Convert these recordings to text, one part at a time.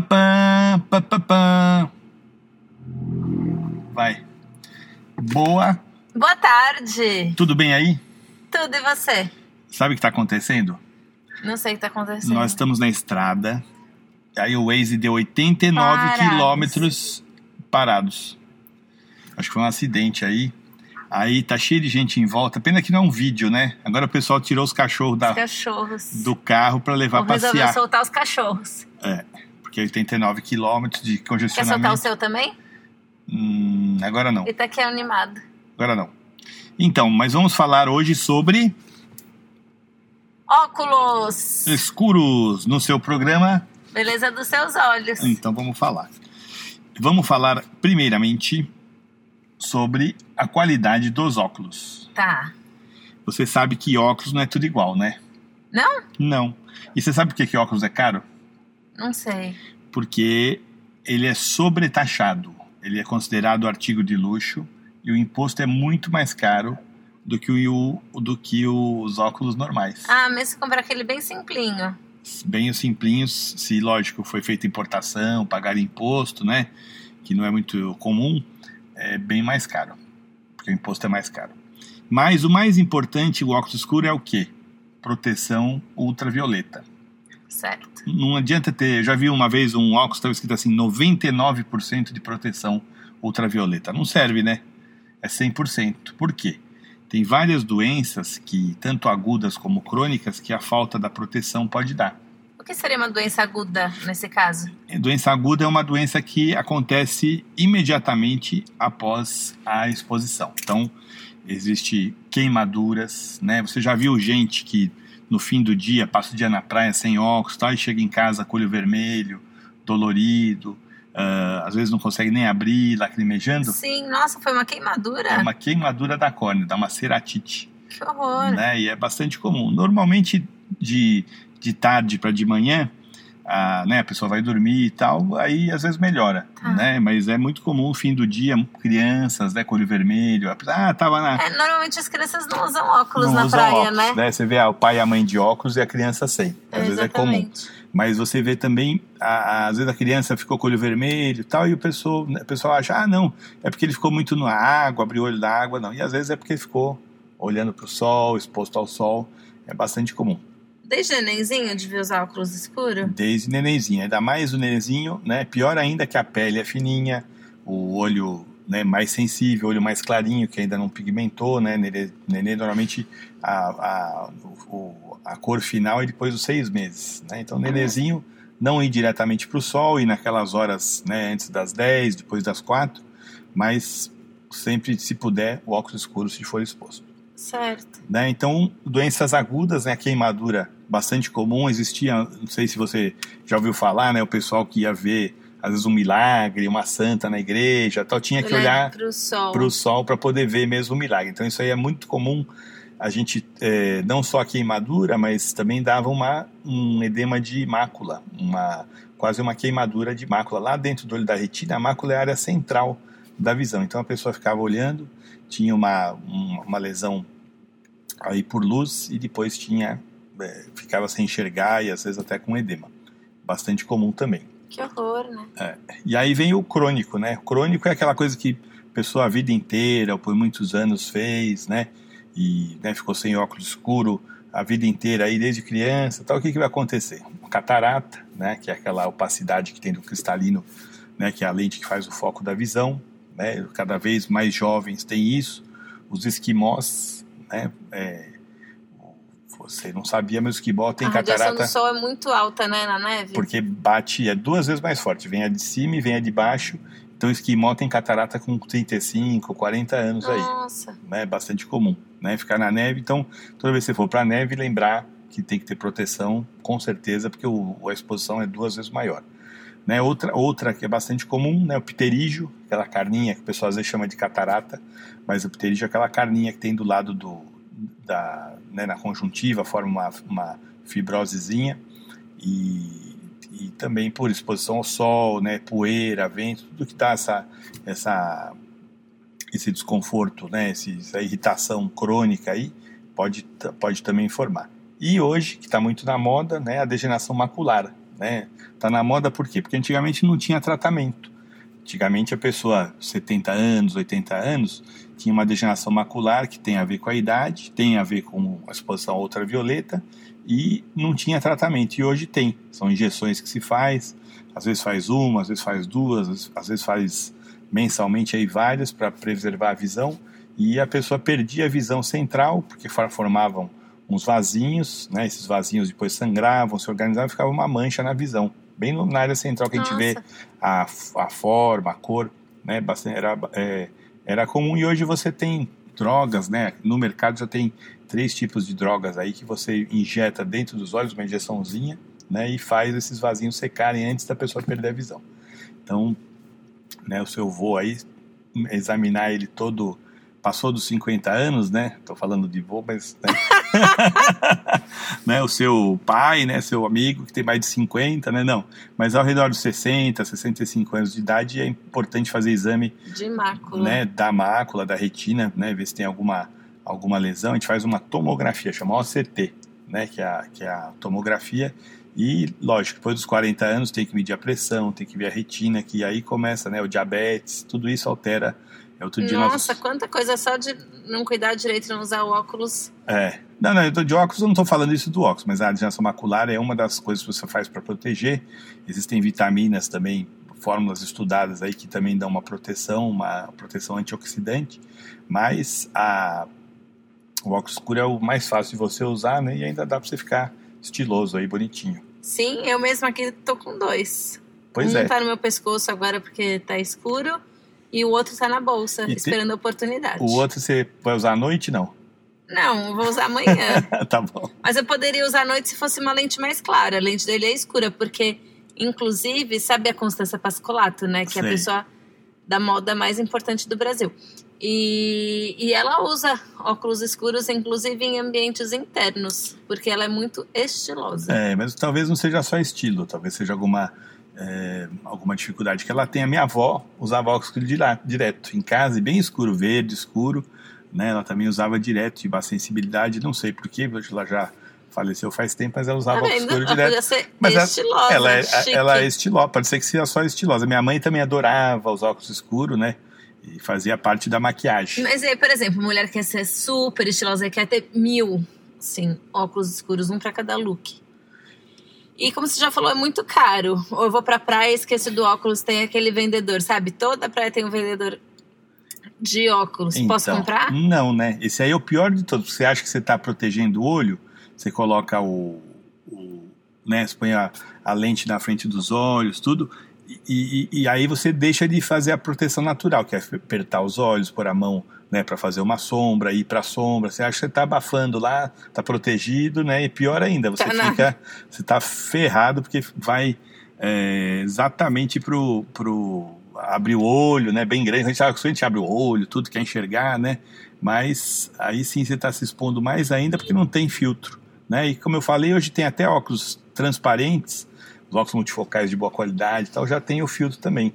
pá, pá, pá, pá. Vai. Boa. Boa tarde. Tudo bem aí? Tudo e você? Sabe o que está acontecendo? Não sei o que está acontecendo. Nós estamos na estrada. Aí o Waze deu 89 Parados. quilômetros parados. Acho que foi um acidente aí. Aí tá cheio de gente em volta. Pena que não é um vídeo, né? Agora o pessoal tirou os cachorros da, Os cachorros. do carro para levar Ou resolveu passear. soltar os cachorros. É, porque 89 quilômetros de Quer soltar o congestionamento. seu também? Hum, agora não. Ele tá aqui animado. Agora não. Então, mas vamos falar hoje sobre Óculos. escuros no seu programa. Beleza dos seus olhos. Então vamos falar. Vamos falar primeiramente sobre a qualidade dos óculos. Tá. Você sabe que óculos não é tudo igual, né? Não? Não. E você sabe por que, que óculos é caro? Não sei. Porque ele é sobretaxado. Ele é considerado artigo de luxo e o imposto é muito mais caro do que, o, do que os óculos normais. Ah, mas se comprar aquele bem simplinho. Bem os simplinhos, se lógico foi feita importação, pagar imposto, né? Que não é muito comum, é bem mais caro. Porque o imposto é mais caro. Mas o mais importante, o óculos escuro é o quê? Proteção ultravioleta. Certo. Não adianta ter. Já vi uma vez um óculos estava escrito assim: 99% de proteção ultravioleta. Não serve, né? É 100%. Por quê? Tem várias doenças que, tanto agudas como crônicas, que a falta da proteção pode dar. O que seria uma doença aguda nesse caso? A doença aguda é uma doença que acontece imediatamente após a exposição. Então, existe queimaduras, né? Você já viu gente que no fim do dia passa o dia na praia sem óculos, tal, e chega em casa com olho vermelho, dolorido, ah, às vezes não consegue nem abrir, lacrimejando? Sim, nossa, foi uma queimadura. É uma queimadura da córnea, dá uma ceratite, Que horror. né? E é bastante comum. Normalmente de, de tarde para de manhã, a, né, a pessoa vai dormir e tal, aí às vezes melhora, Tá. né? Mas é muito comum no fim do dia, crianças, né, com olho vermelho, ah, tava na... É, normalmente as crianças não usam óculos não na usam praia, óculos, né? Você vê ah, o pai e a mãe de óculos e a criança sem. Às vezes é comum. Mas você vê também, a- a- às vezes a criança ficou com o olho vermelho e tal, e o pessoal, o pessoal acha, ah, não, é porque ele ficou muito na água, abriu o olho da água, não. E às vezes é porque ele ficou olhando para o sol, exposto ao sol. É bastante comum. Desde nenenzinho devia usar óculos escuros? Desde nenenzinho. Ainda mais o nenenzinho, né? Pior ainda que a pele é fininha, o olho né, mais sensível, olho mais clarinho, que ainda não pigmentou, né? Nenê, nenê normalmente a, a, o- a cor final é depois dos seis meses, né? Então, nenenzinho não ir diretamente para o sol e naquelas horas, né? Antes das 10, depois das 4, mas sempre, se puder, o óculos escuro se for exposto Certo. né? Então, doenças agudas, né? A queimadura bastante comum existia. Não sei se você já ouviu falar, né? O pessoal que ia ver às vezes um milagre, uma santa na igreja, tal, tinha que olhar para o sol para poder ver mesmo o milagre. Então, isso aí é muito comum. A gente é, não só a queimadura, mas também dava uma um edema de mácula, uma quase uma queimadura de mácula lá dentro do olho da retina. A mácula é a área central da visão. Então a pessoa ficava olhando, tinha uma, uma, uma lesão aí por luz e depois tinha é, ficava sem enxergar e às vezes até com edema. Bastante comum também. Que horror, né? E aí vem o crônico, né? O crônico é aquela coisa que a pessoa a vida inteira, ou por muitos anos fez, né? E né, ficou sem óculos escuro a vida inteira aí desde criança, tal. O que, que vai acontecer? Catarata, né? Que é aquela opacidade que tem do cristalino, né? Que é a lente que faz o foco da visão, né? Cada vez mais jovens têm isso. Os esquimós, né? É, você não sabia, mas o esquimó tem a radiação catarata do sol é muito alta, né, na neve? porque bate é duas vezes mais forte. Vem a de cima e vem a de baixo. Então, o esquimó tem catarata com 35, 40 anos aí. Nossa. Né? É bastante comum, né? Ficar na neve. Então, toda vez que você for para a neve, lembrar que tem que ter proteção, com certeza, porque o, a exposição é duas vezes maior. Né? Outra, outra que é bastante comum, né? o pterígio, aquela carninha que o pessoal às vezes chama de catarata, mas o pterígio é aquela carninha que tem do lado do, da, né, na conjuntiva, forma uma, uma fibrosezinha e, e também por exposição ao sol, né, poeira, vento, tudo que dá essa, essa, esse desconforto, né, essa irritação crônica aí, pode, pode também formar. E hoje, que está muito na moda, né, a degeneração macular, né? Tá na moda por quê? Porque antigamente não tinha tratamento. Antigamente a pessoa, 70 anos, 80 anos, tinha uma degeneração macular que tem a ver com a idade, tem a ver com a exposição ultravioleta e não tinha tratamento. E hoje tem. São injeções que se faz, às vezes faz uma, às vezes faz duas, às vezes faz mensalmente aí várias para preservar a visão e a pessoa perdia a visão central porque formavam uns vasinhos, né? Esses vasinhos depois sangravam, se organizavam e ficava uma mancha na visão, bem na área central que Nossa. a gente vê a, a forma, a cor, né? Bastante, era, é, era comum e hoje você tem drogas, né? No mercado já tem três tipos de drogas aí que você injeta dentro dos olhos, uma injeçãozinha, né? E faz esses vasinhos secarem antes da pessoa perder a visão. Então, né? O seu vô aí examinar ele todo passou dos 50 anos, né? Tô falando de vô, mas né? né? o seu pai, né, seu amigo que tem mais de 50, né? Não, mas ao redor dos 60, 65 anos de idade é importante fazer exame de mácula, né, da mácula, da retina, né, ver se tem alguma alguma lesão. A gente faz uma tomografia, chama OCT, né, que é a, que é a tomografia e, lógico, depois dos 40 anos tem que medir a pressão, tem que ver a retina, que aí começa, né, o diabetes, tudo isso altera outro dia Nossa, nós... quanta coisa só de não cuidar direito, não usar o óculos. É. Não, não, de óculos eu não estou falando isso do óculos, mas a degeneração macular é uma das coisas que você faz para proteger. Existem vitaminas também, fórmulas estudadas aí que também dão uma proteção, uma proteção antioxidante, mas a, o óculos escuro é o mais fácil de você usar, né? E ainda dá para você ficar estiloso aí, bonitinho. Sim, eu mesma aqui tô com dois. Pois um é. tá no meu pescoço agora porque tá escuro e o outro está na bolsa, e esperando a oportunidade. O outro você vai usar à noite, não? Não, vou usar amanhã. tá bom. Mas eu poderia usar à noite se fosse uma lente mais clara. A lente dele é escura, porque, inclusive, sabe a Constança Pascolato, né? Que Sei. é a pessoa da moda mais importante do Brasil. E, e ela usa óculos escuros, inclusive em ambientes internos, porque ela é muito estilosa. É, mas talvez não seja só estilo, talvez seja alguma é, alguma dificuldade que ela tem. A minha avó usava óculos direto em casa, bem escuro, verde, escuro. Né? Ela também usava direto, tinha uma sensibilidade, não sei porquê, ela já faleceu faz tempo, mas ela usava tá óculos escuro direto. Mas estilosa, ela, é, ela é estilosa, pode ser que seja só estilosa. Minha mãe também adorava os óculos escuros, né? E fazia parte da maquiagem. Mas aí, por exemplo, mulher quer ser super estilosa, quer ter mil, sim, óculos escuros, um para cada look. E como você já falou, é muito caro. Ou eu vou pra praia e esqueço do óculos, tem aquele vendedor, sabe? Toda praia tem um vendedor de óculos. Então, Posso comprar? Não, né? Esse aí é o pior de todos. Você acha que você está protegendo o olho, você coloca o. o né, você põe a, a lente na frente dos olhos, tudo. E, e, e, aí você deixa de fazer a proteção natural, que é apertar os olhos, pôr a mão né, para fazer uma sombra, ir para a sombra. Você acha que você está abafando lá, está protegido, né? E pior ainda, você tá fica, você está ferrado porque vai é, exatamente pro, pro abrir o olho, né? Bem grande. A gente, a gente abre o olho, tudo quer enxergar, né? Mas aí sim você está se expondo mais ainda porque não tem filtro, né? E como eu falei, hoje tem até óculos transparentes, os óculos multifocais de boa qualidade, tal, já tem o filtro também.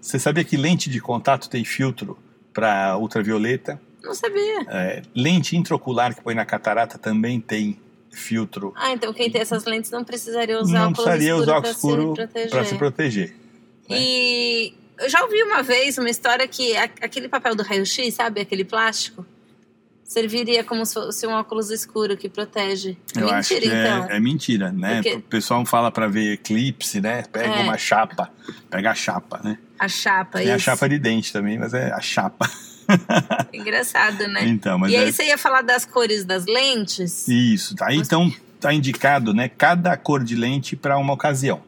Você sabia que lente de contato tem filtro para ultravioleta. Não sabia. É, lente intraocular que põe na catarata também tem filtro. Ah, então quem tem essas lentes não precisaria usar não precisaria usar óculos escuro para se proteger. Né? E eu já ouvi uma vez uma história que aquele papel do raio-x, sabe, aquele plástico, serviria como se fosse um óculos escuro que protege. É eu mentira, é, então. É, é, mentira, né? Porque... O pessoal fala para ver eclipse, né? Pega é. uma chapa, pega a chapa, né? A chapa, Tem isso. a chapa de dente também, mas é a chapa. Engraçado, né? Então, mas e aí é... você ia falar das cores das lentes? Isso, tá. Aí, então tá indicado, né, cada cor de lente para uma ocasião.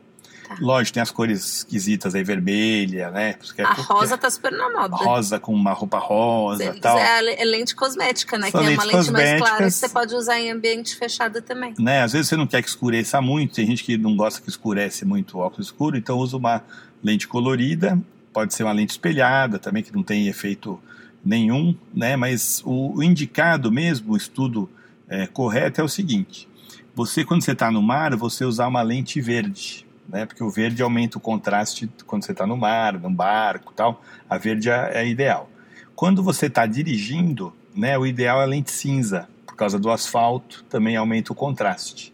Tá. Lógico, tem as cores esquisitas aí, vermelha, né? Porque a rosa tá super na moda. Rosa com uma roupa rosa e tal. É, é lente cosmética, né? São que é uma lente mais clara que você pode usar em ambiente fechado também. Né? Às vezes você não quer que escureça muito, tem gente que não gosta que escurece muito o óculos escuro, então usa uma lente colorida, pode ser uma lente espelhada também, que não tem efeito nenhum, né? Mas o, o indicado mesmo, o estudo é, correto é o seguinte: você, quando você está no mar, você usar uma lente verde né? Porque o verde aumenta o contraste quando você está no mar, num barco, tal. A verde é, é ideal. Quando você está dirigindo, né? O ideal é a lente cinza, por causa do asfalto, também aumenta o contraste.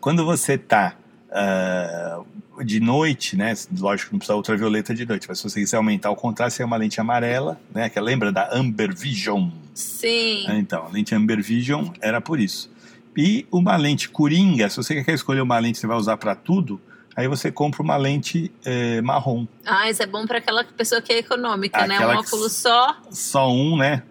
Quando você está uh, de noite, né? Lógico que não precisa ultravioleta de noite, mas se você quiser aumentar o contraste, é uma lente amarela, né? Que lembra da Amber Vision. Sim. Então, a lente Amber Vision era por isso. E uma lente coringa, se você quer escolher uma lente que você vai usar para tudo, aí você compra uma lente é, marrom. Ah, isso é bom para aquela pessoa que é econômica, né? Aquela né? Um óculos só. Só um, né?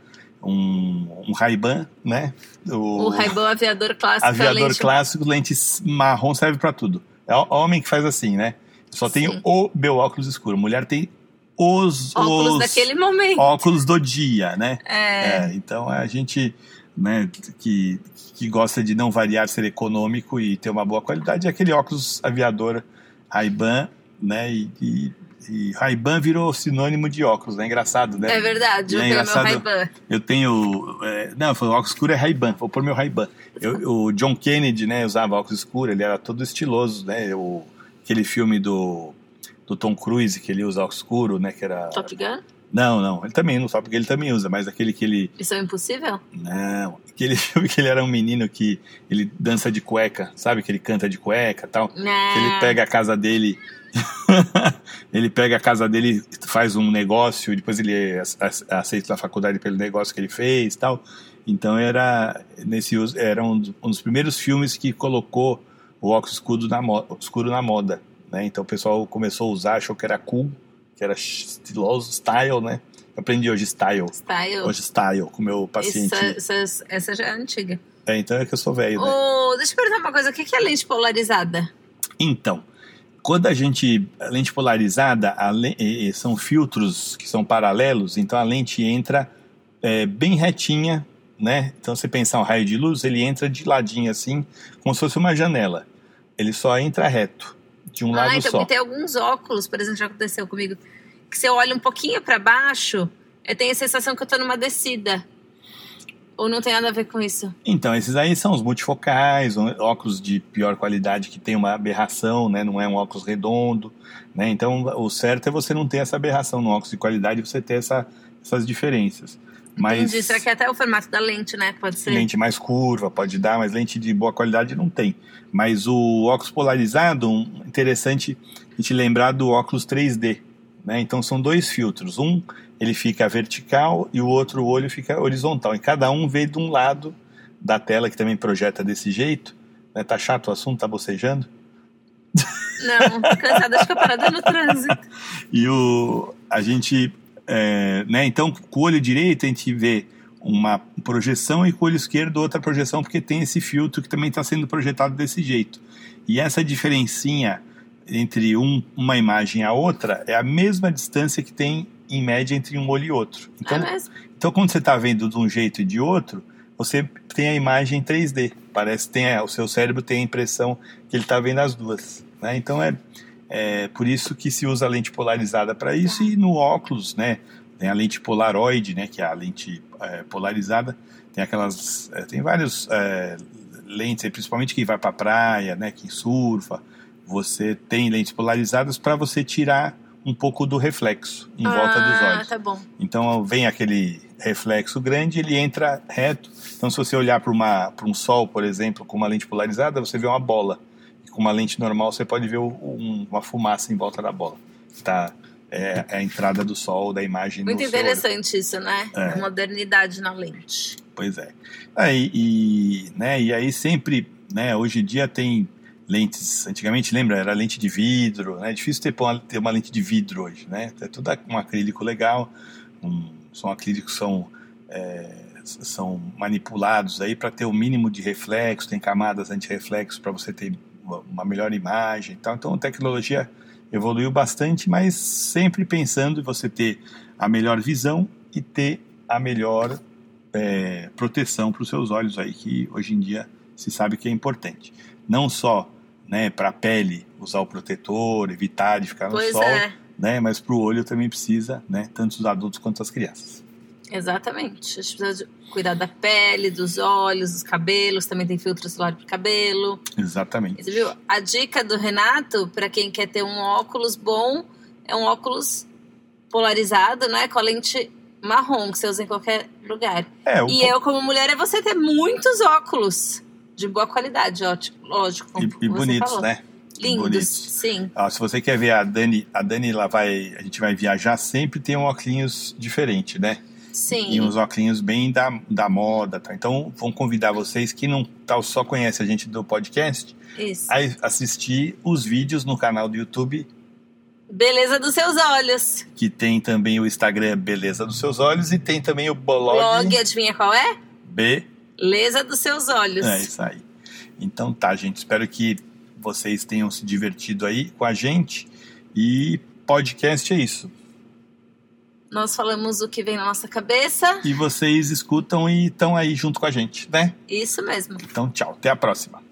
Um, um Ray-Ban, né? O, o Ray-Ban aviador clássico. Aviador lente... clássico, lente marrom serve para tudo. É homem que faz assim, né? Só Sim. tem o meu óculos escuro. Mulher tem os óculos os daquele momento. Óculos do dia, né? É. é então a gente né, que, que gosta de não variar, ser econômico e ter uma boa qualidade, é aquele óculos aviador Ray-Ban, né, e, e, e Ray-Ban virou sinônimo de óculos, né, engraçado, né? É verdade, eu é tenho meu Ray-Ban. Eu tenho, é, não, foi, óculos escuro é Ray-Ban, vou pôr meu Ray-Ban. O John Kennedy, né, usava óculos escuros, ele era todo estiloso, né, o, aquele filme do, do Tom Cruise, que ele usa óculos escuro, né, que era... Top Gun? Não, não, ele também não sabe porque ele também usa, mas aquele que ele. Isso é impossível? Não, aquele filme que ele era um menino que ele dança de cueca, sabe? Que ele canta de cueca tal. Não. Que ele pega a casa dele. ele pega a casa dele, faz um negócio, e depois ele aceita a faculdade pelo negócio que ele fez tal. Então era nesse era um, dos primeiros filmes que colocou o óculos escuro na, moda, escuro na moda. Né? Então o pessoal começou a usar, achou que era cool que era estiloso, style, né? Eu aprendi hoje style. Style. Hoje style, com o meu paciente. Essa, essa, essa já é antiga. É, então é que eu sou velho, né? Oh, deixa eu perguntar uma coisa, o que é lente polarizada? Então, quando a gente. A lente polarizada a le, são filtros que são paralelos, então a lente entra é, bem retinha, né? Então você pensar um raio de luz, ele entra de ladinho assim, como se fosse uma janela. Ele só entra reto de um ah, lado então, só. tem alguns óculos, por exemplo, já aconteceu comigo, que se eu olho um pouquinho para baixo, eu tenho a sensação que eu tô numa descida. Ou não tem nada a ver com isso? Então, esses aí são os multifocais, óculos de pior qualidade que tem uma aberração, né? Não é um óculos redondo, né? Então, o certo é você não ter essa aberração no óculos de qualidade, você ter essa, essas diferenças. Mas Entendi, será que é até o formato da lente, né? Pode ser. Lente mais curva, pode dar, mas lente de boa qualidade não tem. Mas o óculos polarizado, interessante a gente lembrar do óculos 3D. Né? Então são dois filtros. Um ele fica vertical e o outro olho fica horizontal. E cada um vê de um lado da tela que também projeta desse jeito. Né? Tá chato o assunto? Tá bocejando? Não, tô cansada, acho que eu parada no trânsito. E o, a gente é, né? Então, com o olho direito a gente vê uma projeção e com o olho esquerdo outra projeção, porque tem esse filtro que também está sendo projetado desse jeito. E essa diferencinha entre um, uma imagem e a outra é a mesma distância que tem em média entre um olho e outro. Então, é então quando você está vendo de um jeito e de outro, você tem a imagem 3D. Parece que tem, o seu cérebro tem a impressão que ele está vendo as duas. Né? Então é, é por isso que se usa a lente polarizada para isso e no óculos, né? Tem a lente polaroide, né? Que é a lente é, polarizada. Tem aquelas, é, tem vários é, lentes, principalmente quem vai para praia, né? Quem surfa, você tem lentes polarizadas para você tirar um pouco do reflexo em ah, volta dos olhos. Tá bom. Então vem aquele reflexo grande, ele entra reto. Então se você olhar para um sol, por exemplo, com uma lente polarizada, você vê uma bola com uma lente normal você pode ver um, uma fumaça em volta da bola. Tá, é, é, a entrada do sol da imagem. Muito interessante isso, né? É. A modernidade na lente. Pois é. Aí, e, né, e aí sempre, né, hoje em dia tem lentes, antigamente lembra, era lente de vidro, né? É difícil ter, ter uma lente de vidro hoje, né? É tudo um acrílico legal, um, são acrílicos são é, são manipulados aí para ter o mínimo de reflexo, tem camadas anti-reflexo para você ter uma melhor imagem e tal. Então a tecnologia evoluiu bastante, mas sempre pensando em você ter a melhor visão e ter a melhor é, proteção para os seus olhos aí, que hoje em dia se sabe que é importante. Não só né, para a pele usar o protetor, evitar de ficar no pois sol, é. né, mas para o olho também precisa, né, tanto os adultos quanto as crianças. Exatamente. A gente precisa cuidar da pele, dos olhos, dos cabelos. Também tem filtro solar para cabelo. Exatamente. Você viu? A dica do Renato, para quem quer ter um óculos bom, é um óculos polarizado, né? Com a lente marrom, que você usa em qualquer lugar. É, e eu, como mulher, é você ter muitos óculos de boa qualidade, ótimo, lógico. E, e bonitos, falou. né? Lindos, Bonitos. sim. Ó, se você quer ver a Dani, a Dani ela vai, a gente vai viajar sempre tem um óculos diferente, né? Sim. E uns óculos bem da, da moda, tá? Então, vamos convidar vocês que não tá, só conhecem a gente do podcast Isso. a assistir os vídeos no canal do YouTube, Beleza dos seus olhos. que tem também o Instagram Beleza dos Seus Olhos e tem também o blog, Blog, adivinha qual é? B. Beleza dos seus olhos. É isso aí. Então tá, gente. Espero que vocês tenham se divertido aí com a gente. E podcast é isso. Nós falamos o que vem na nossa cabeça. E vocês escutam e estão aí junto com a gente, né? Isso mesmo. Então, tchau. Até a próxima.